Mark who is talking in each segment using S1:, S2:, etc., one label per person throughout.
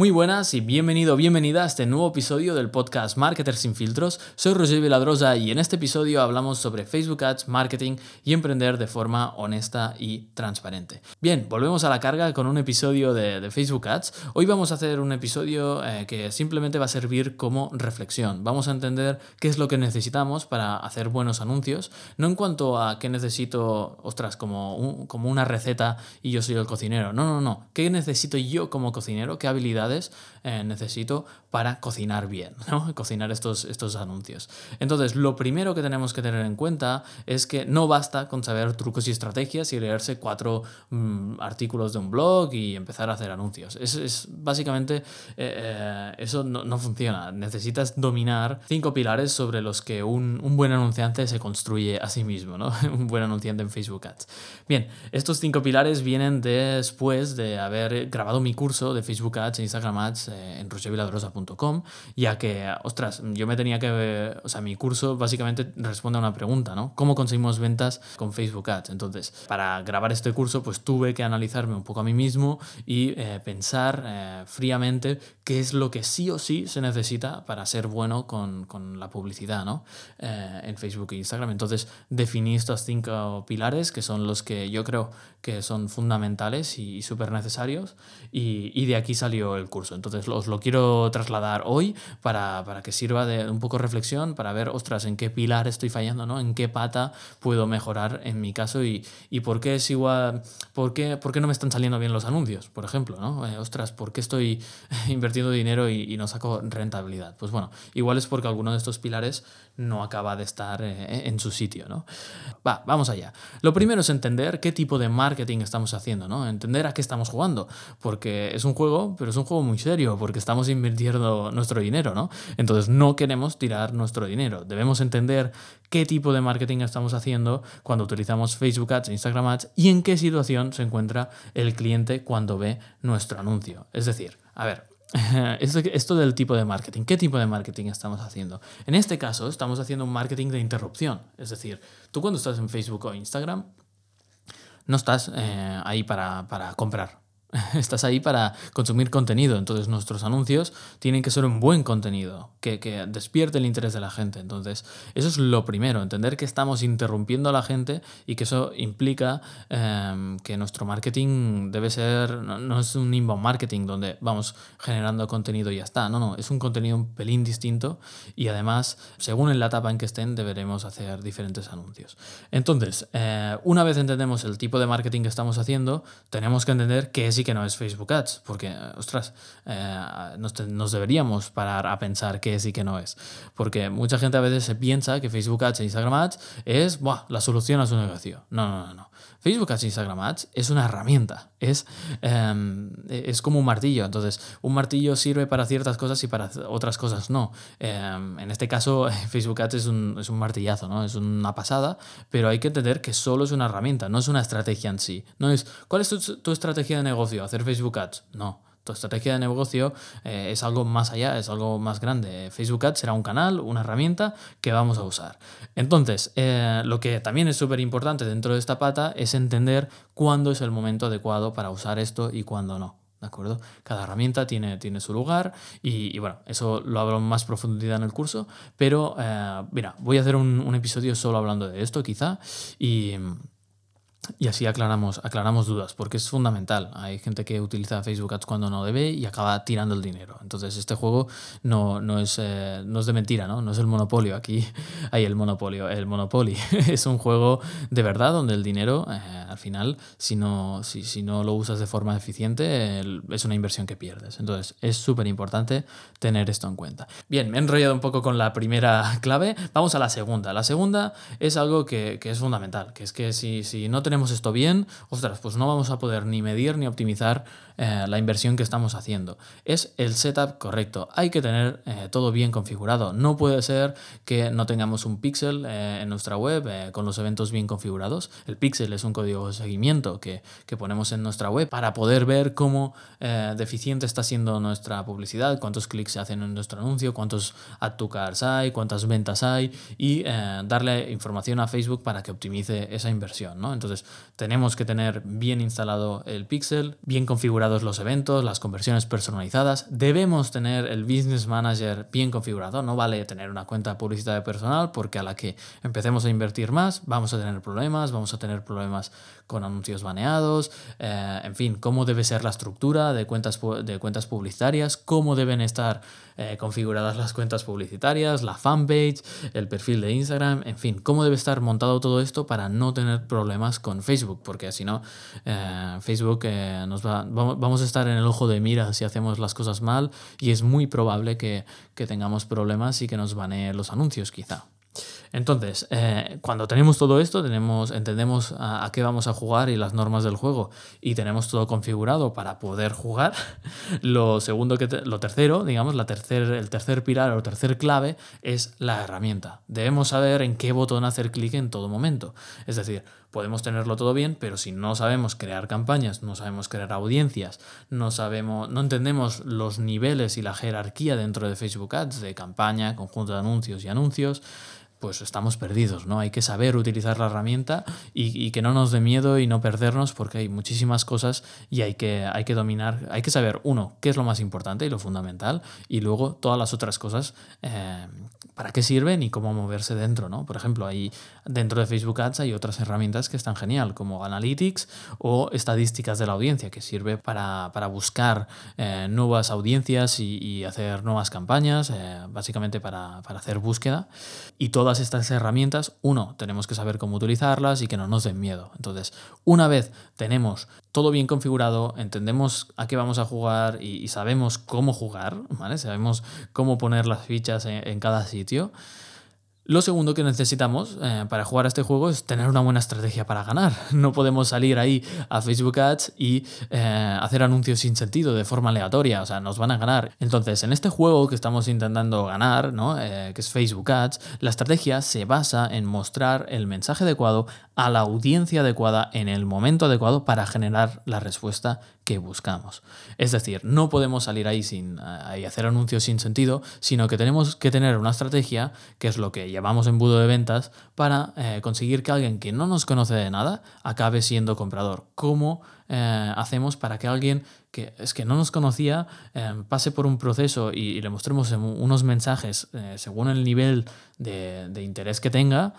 S1: Muy buenas y bienvenido, bienvenida a este nuevo episodio del podcast Marketers sin filtros. Soy Roger Viladrosa y en este episodio hablamos sobre Facebook Ads, marketing y emprender de forma honesta y transparente. Bien, volvemos a la carga con un episodio de, Facebook Ads. Hoy vamos a hacer un episodio eh, que simplemente va a servir como reflexión. Vamos a entender qué es lo que necesitamos para hacer buenos anuncios, no en cuanto a qué necesito, ostras, como, como una receta y yo soy el cocinero. No, no, no. ¿Qué necesito yo como cocinero? ¿Qué habilidades? Eh, necesito para cocinar bien, ¿no? cocinar estos, estos anuncios. Entonces, lo primero que tenemos que tener en cuenta es que no basta con saber trucos y estrategias y leerse cuatro mm, artículos de un blog y empezar a hacer anuncios. Es, es básicamente, eh, eh, eso no, funciona. Necesitas dominar cinco pilares sobre los que un, un, buen anunciante se construye a sí mismo, ¿no? un buen anunciante en Facebook Ads. Bien, estos cinco pilares vienen después de haber grabado mi curso de Facebook Ads e Instagram Ads en rogerviladrosa.com ya que, ostras, yo me tenía que, o sea, mi curso básicamente responde a una pregunta, ¿no? ¿Cómo conseguimos ventas con Facebook Ads? Entonces, para grabar este curso, pues tuve que analizarme un poco a mí mismo y eh, pensar eh, fríamente qué es lo que sí o sí se necesita para ser bueno con, con la publicidad, ¿no? Eh, en Facebook e Instagram. Entonces, definí estos cinco pilares que son los que yo creo que son fundamentales y, súper necesarios y, y, de aquí salió el curso. Entonces, os lo quiero trasladar dar hoy para, para, que sirva de un poco reflexión, para ver, ostras, en qué pilar estoy fallando, ¿no? En qué pata puedo mejorar en mi caso y, y por qué es igual, por qué, por qué no me están saliendo bien los anuncios, por ejemplo, ¿no? Eh, ostras, ¿por qué estoy invirtiendo dinero y, y, no saco rentabilidad? Pues bueno, igual es porque alguno de estos pilares no acaba de estar eh, en su sitio, ¿no? Va, vamos allá. Lo primero es entender qué tipo de marketing estamos haciendo, ¿no? Entender a qué estamos jugando, porque es un juego, pero es un juego muy serio, porque estamos invirtiendo nuestro dinero, ¿no? Entonces no queremos tirar nuestro dinero. Debemos entender qué tipo de marketing estamos haciendo cuando utilizamos Facebook Ads, Instagram Ads y en qué situación se encuentra el cliente cuando ve nuestro anuncio. Es decir, a ver, esto del tipo de marketing, ¿qué tipo de marketing estamos haciendo? En este caso, estamos haciendo un marketing de interrupción. Es decir, tú cuando estás en Facebook o Instagram, no estás eh, ahí para, para comprar. Estás ahí para consumir contenido, entonces nuestros anuncios tienen que ser un buen contenido, que, que, despierte el interés de la gente. Entonces, eso es lo primero, entender que estamos interrumpiendo a la gente y que eso implica em, que nuestro marketing debe ser, no, es un inbound marketing donde vamos generando contenido y ya está, no, no, es un contenido un pelín distinto y además, según en la etapa en que estén, deberemos hacer diferentes anuncios. Entonces, eh, una vez entendemos el tipo de marketing que estamos haciendo, tenemos que entender que es que no es Facebook Ads, porque, ostras, eh, nos, deberíamos parar a pensar qué es y qué no es. Porque mucha gente a veces se piensa que Facebook Ads e Instagram Ads es la solución a su negocio. No, no, no, no. Facebook Ads e Instagram Ads es una herramienta, es, em, es como un martillo. Entonces, un martillo sirve para ciertas cosas y para otras cosas no. Em, en este caso, Facebook Ads es un, es un martillazo, ¿no? Es una pasada, pero hay que entender que solo es una herramienta, no es una estrategia en sí. No es, ¿cuál es tu estrategia de negocio? hacer Facebook Ads. No. Estrategia de negocio eh, es algo más allá, es algo más grande. Facebook Ads será un canal, una herramienta que vamos a usar. Entonces, eh, lo que también es súper importante dentro de esta pata es entender cuándo es el momento adecuado para usar esto y cuándo no. ¿De acuerdo? Cada herramienta tiene, tiene su lugar y, bueno, eso lo hablo en más profundidad en el curso, pero eh, mira, voy a hacer un, un, episodio solo hablando de esto quizá y, y así aclaramos, aclaramos dudas, porque es fundamental. Hay gente que utiliza Facebook Ads cuando no debe y acaba tirando el dinero. Entonces, este juego no, no, es, eh, no es de mentira, ¿no? No es el monopolio. Aquí hay el monopolio. El Monopoly es un juego de verdad donde el dinero, eh, al final, si no, si, si, no lo usas de forma eficiente, es una inversión que pierdes. Entonces, es súper importante tener esto en cuenta. Bien, me he enrollado un poco con la primera clave. Vamos a la segunda. La segunda es algo que, que es fundamental, que es que si, si no tenemos esto bien, ostras, pues no vamos a poder ni medir ni optimizar eh, la inversión que estamos haciendo. Es el setup correcto. Hay que tener eh, todo bien configurado. No puede ser que no tengamos un pixel eh, en nuestra web con los eventos bien configurados. El pixel es un código de seguimiento que, que ponemos en nuestra web para poder ver cómo deficiente está siendo nuestra publicidad, cuántos clics se hacen en nuestro anuncio, cuántos add to cards hay, cuántas ventas hay y darle información a Facebook para que optimice esa inversión. ¿no? Entonces, tenemos que tener bien instalado el pixel, bien los eventos, las conversiones personalizadas. Debemos tener el Business Manager bien configurado. No vale tener una cuenta publicitaria personal porque a la que empecemos a invertir más vamos a tener problemas, vamos a tener problemas con anuncios baneados, eh, en fin, cómo debe ser la estructura de cuentas, de cuentas publicitarias, cómo deben estar eh, configuradas las cuentas publicitarias, la fanpage, el perfil de Instagram, en fin, cómo debe estar montado todo esto para no tener problemas con Facebook, porque si no, eh, Facebook nos va, vamos a estar en el ojo de mira si hacemos las cosas mal y es muy probable que, que tengamos problemas y que nos banee los anuncios quizá. Entonces, eh, cuando tenemos todo esto, tenemos, entendemos a, qué vamos a jugar y las normas del juego y tenemos todo configurado para poder jugar, lo segundo que lo tercero, digamos, la tercer, el tercer pilar o tercer clave es la herramienta. Debemos saber en qué botón hacer clic en todo momento. Es decir, podemos tenerlo todo bien, pero si no sabemos crear campañas, no sabemos crear audiencias, no sabemos, no entendemos los niveles y la jerarquía dentro de Facebook Ads de campaña, conjunto de anuncios y anuncios, pues estamos perdidos, ¿no? Hay que saber utilizar la herramienta y, que no nos dé miedo y no perdernos porque hay muchísimas cosas y hay que, hay que dominar, hay que saber, uno, qué es lo más importante y lo fundamental y luego todas las otras cosas, eh, para qué sirven y cómo moverse dentro, ¿no? Por ejemplo, ahí dentro de Facebook Ads hay otras herramientas que están genial, como Analytics o estadísticas de la audiencia, que sirve para, buscar eh, nuevas audiencias y, hacer nuevas campañas, eh, básicamente para, para hacer búsqueda y todas estas herramientas, uno, tenemos que saber cómo utilizarlas y que no nos den miedo. Entonces, una vez tenemos todo bien configurado, entendemos a qué vamos a jugar y, sabemos cómo jugar, ¿vale? Sabemos cómo poner las fichas en cada sitio. Lo segundo que necesitamos eh, para jugar a este juego es tener una buena estrategia para ganar. No podemos salir ahí a Facebook Ads y eh, hacer anuncios sin sentido, de forma aleatoria, o sea, nos van a ganar. Entonces, en este juego que estamos intentando ganar, ¿no? Eh, que es Facebook Ads, la estrategia se basa en mostrar el mensaje adecuado a la audiencia adecuada en el momento adecuado para generar la respuesta que buscamos. Es decir, no podemos salir ahí sin ahí hacer anuncios sin sentido, sino que tenemos que tener una estrategia, que es lo que llamamos embudo de ventas, para eh, conseguir que alguien que no nos conoce de nada acabe siendo comprador. ¿Cómo eh, hacemos para que alguien que es que no nos conocía eh, pase por un proceso y, le mostremos unos mensajes según el nivel de, interés que tenga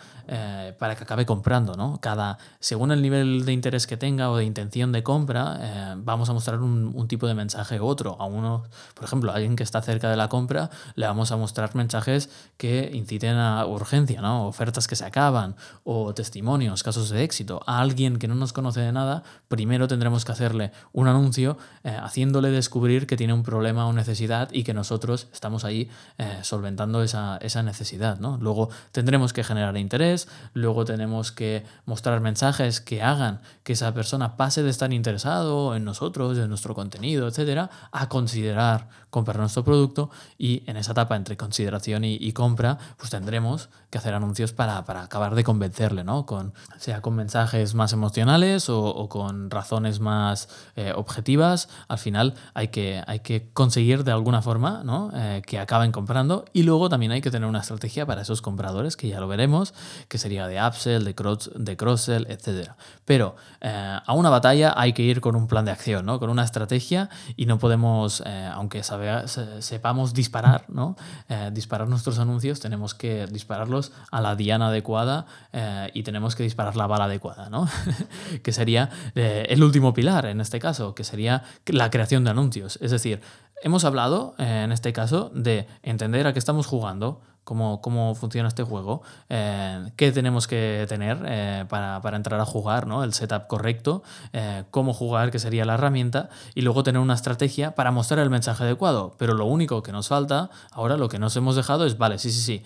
S1: para que acabe comprando, ¿no? Cada, según el nivel de interés que tenga o de intención de compra, vamos a mostrar un, un, tipo de mensaje u otro. A uno, por ejemplo, a alguien que está cerca de la compra, le vamos a mostrar mensajes que inciten a urgencia, ¿no? Ofertas que se acaban o testimonios, casos de éxito. A alguien que no nos conoce de nada, primero tendremos que hacerle un anuncio eh, haciéndole descubrir que tiene un problema o necesidad y que nosotros estamos ahí eh, solventando esa, esa necesidad, ¿no? Luego tendremos que generar interés, luego tenemos que mostrar mensajes que hagan que esa persona pase de estar interesado en nosotros, en nuestro contenido, etcétera, a considerar comprar nuestro producto y en esa etapa entre consideración y, compra, pues tendremos que hacer anuncios para, acabar de convencerle, ¿no? Con, sea con mensajes más emocionales o, con razones más eh, objetivas. Al final hay que, hay que conseguir de alguna forma ¿no? Eh, que acaben comprando y luego también hay que tener una estrategia para esos compradores, que ya lo veremos, que sería de upsell, de, cross, de cross-sell, etc. Pero eh, a una batalla hay que ir con un plan de acción, ¿no? con una estrategia y no podemos, aunque sabemos sepamos disparar, ¿no? Eh, disparar nuestros anuncios, tenemos que dispararlos a la diana adecuada eh, y tenemos que disparar la bala adecuada, ¿no? que sería eh, el último pilar en este caso, que sería la creación de anuncios. Es decir, hemos hablado en este caso de entender a qué estamos jugando, cómo, cómo funciona este juego, eh, qué tenemos que tener eh, para, para, entrar a jugar, ¿no? el setup correcto, eh, cómo jugar, que sería la herramienta, y luego tener una estrategia para mostrar el mensaje adecuado. Pero lo único que nos falta, ahora lo que nos hemos dejado es, vale, sí, sí, sí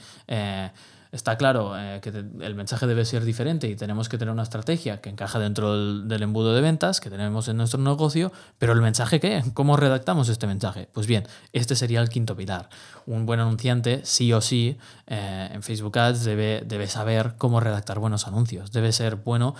S1: está claro eh, que el mensaje debe ser diferente y tenemos que tener una estrategia que encaja dentro del, embudo de ventas que tenemos en nuestro negocio, pero el mensaje qué? ¿Cómo redactamos este mensaje? Pues bien, este sería el quinto pilar. Un buen anunciante, sí o sí, eh, en Facebook Ads debe, debe saber cómo redactar buenos anuncios. Debe ser bueno,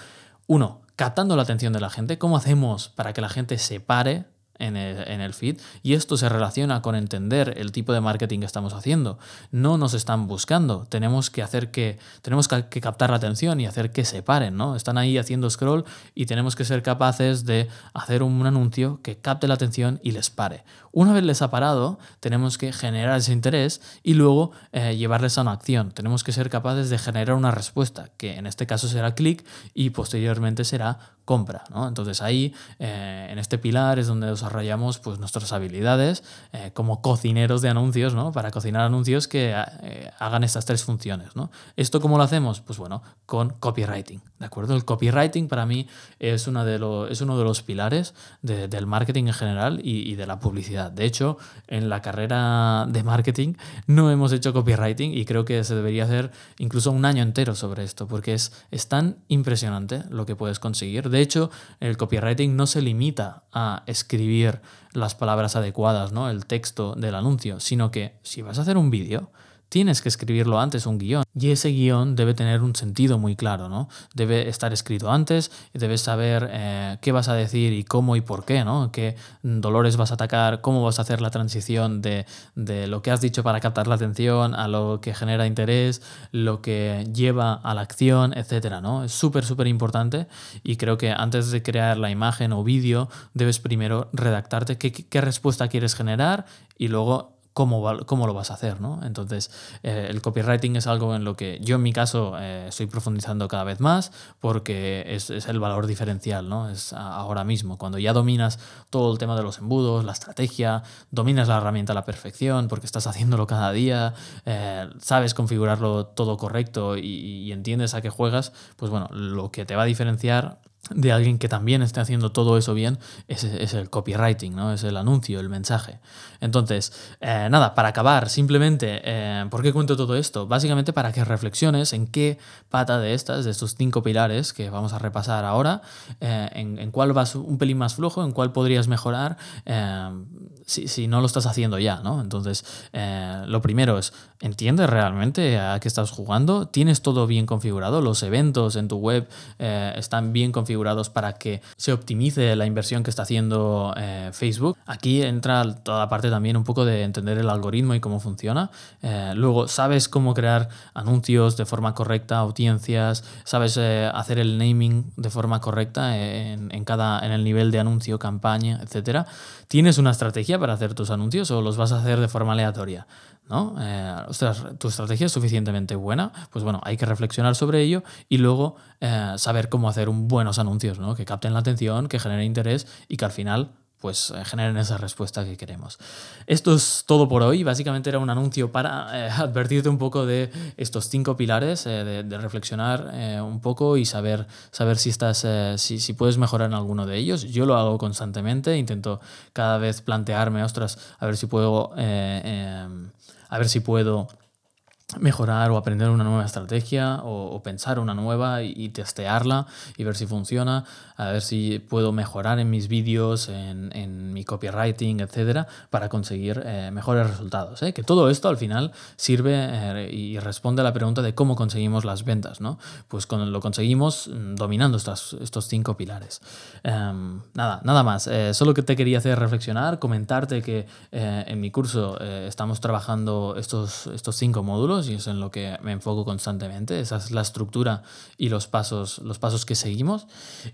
S1: uno, captando la atención de la gente. ¿Cómo hacemos para que la gente se pare en el, feed y esto se relaciona con entender el tipo de marketing que estamos haciendo. No nos están buscando, tenemos que hacer que, tenemos que, captar la atención y hacer que se paren, ¿no? Están ahí haciendo scroll y tenemos que ser capaces de hacer un anuncio que capte la atención y les pare. Una vez les ha parado, tenemos que generar ese interés y luego eh, llevarles a una acción. Tenemos que ser capaces de generar una respuesta, que en este caso será clic y posteriormente será compra. ¿no? Entonces ahí, eh, en este pilar, es donde desarrollamos pues, nuestras habilidades eh, como cocineros de anuncios, ¿no? para cocinar anuncios que eh, hagan estas tres funciones. ¿no? ¿Esto cómo lo hacemos? Pues bueno, con copywriting. ¿de acuerdo? El copywriting para mí es, de es uno de los pilares del marketing en general y, y, de la publicidad. De hecho, en la carrera de marketing no hemos hecho copywriting y creo que se debería hacer incluso un año entero sobre esto, porque es, es tan impresionante lo que puedes conseguir de hecho, el copywriting no se limita a escribir las palabras adecuadas, ¿no? el texto del anuncio, sino que si vas a hacer un vídeo, tienes que escribirlo antes, un guion. Y ese guion debe tener un sentido muy claro, ¿no? Debe estar escrito antes debes saber eh, qué vas a decir y cómo y por qué, ¿no? Qué dolores vas a atacar, cómo vas a hacer la transición de, lo que has dicho para captar la atención a lo que genera interés, lo que lleva a la acción, etcétera, ¿no? Es súper, súper importante y creo que antes de crear la imagen o vídeo debes primero redactarte qué respuesta quieres generar y luego cómo, cómo lo vas a hacer, ¿no? Entonces, eh, el copywriting es algo en lo que yo en mi caso eh, estoy profundizando cada vez más porque es, el valor diferencial, ¿no? Es ahora mismo, cuando ya dominas todo el tema de los embudos, la estrategia, dominas la herramienta a la perfección porque estás haciéndolo cada día, eh, sabes configurarlo todo correcto y, y entiendes a qué juegas, pues bueno, lo que te va a diferenciar de alguien que también esté haciendo todo eso bien es, es, el copywriting, ¿no? es el anuncio, el mensaje. Entonces, eh, nada, para acabar, simplemente, eh, ¿por qué cuento todo esto? Básicamente para que reflexiones en qué pata de estas, de estos cinco pilares que vamos a repasar ahora, eh, en, cuál vas un pelín más flojo, en cuál podrías mejorar si, si, no lo estás haciendo ya. ¿no? Entonces, lo primero es, ¿entiendes realmente a qué estás jugando? ¿Tienes todo bien configurado? ¿Los eventos en tu web están bien configurados? Para que se optimice la inversión que está haciendo eh, Facebook. Aquí entra toda la parte también un poco de entender el algoritmo y cómo funciona. Eh, luego, sabes cómo crear anuncios de forma correcta, audiencias, sabes eh, hacer el naming de forma correcta en, en, cada, en el nivel de anuncio, campaña, etc. ¿Tienes una estrategia para hacer tus anuncios o los vas a hacer de forma aleatoria? ¿No? Eh, tu estrategia es suficientemente buena, pues bueno, hay que reflexionar sobre ello y luego eh, saber cómo hacer buenos anuncios, ¿no? Que capten la atención, que generen interés y que al final pues eh, generen esa respuesta que queremos. Esto es todo por hoy. Básicamente era un anuncio para advertirte un poco de estos cinco pilares, de, reflexionar un poco y saber, saber si, estás, si, si, puedes mejorar en alguno de ellos. Yo lo hago constantemente, intento cada vez plantearme, ostras, a ver si puedo em, a ver si puedo mejorar o aprender una nueva estrategia o, pensar una nueva y, testearla y ver si funciona, a ver si puedo mejorar en mis vídeos, en, mi copywriting, etcétera, para conseguir eh, mejores resultados. ¿eh? Que todo esto al final sirve eh, y responde a la pregunta de cómo conseguimos las ventas, ¿no? Pues con, lo conseguimos mm, dominando estos, estos cinco pilares. Em, nada, nada más. solo que te quería hacer reflexionar, comentarte que en mi curso estamos trabajando estos, estos cinco módulos y es en lo que me enfoco constantemente. Esa es la estructura y los pasos, los pasos que seguimos.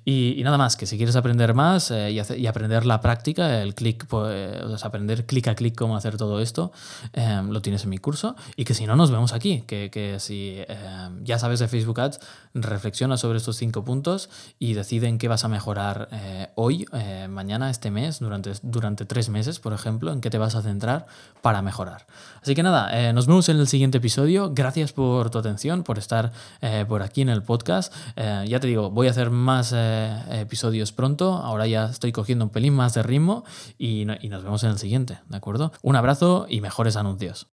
S1: Y, nada más, que si quieres aprender más eh, y, aprender la práctica, el clic, pues, aprender clic a clic cómo hacer todo esto, em, lo tienes en mi curso. Y que si no, nos vemos aquí. Que, que si em, ya sabes de Facebook Ads, reflexiona sobre estos cinco puntos y decide en qué vas a mejorar eh, hoy, eh, mañana, este mes, durante, durante tres meses, por ejemplo, en qué te vas a centrar para mejorar. Así que nada, nos vemos en el siguiente episodio Gracias por tu atención, por estar eh, por aquí en el podcast. Eh, ya te digo, voy a hacer más eh, episodios pronto. Ahora ya estoy cogiendo un pelín más de ritmo y, y nos vemos en el siguiente, ¿de acuerdo? Un abrazo y mejores anuncios.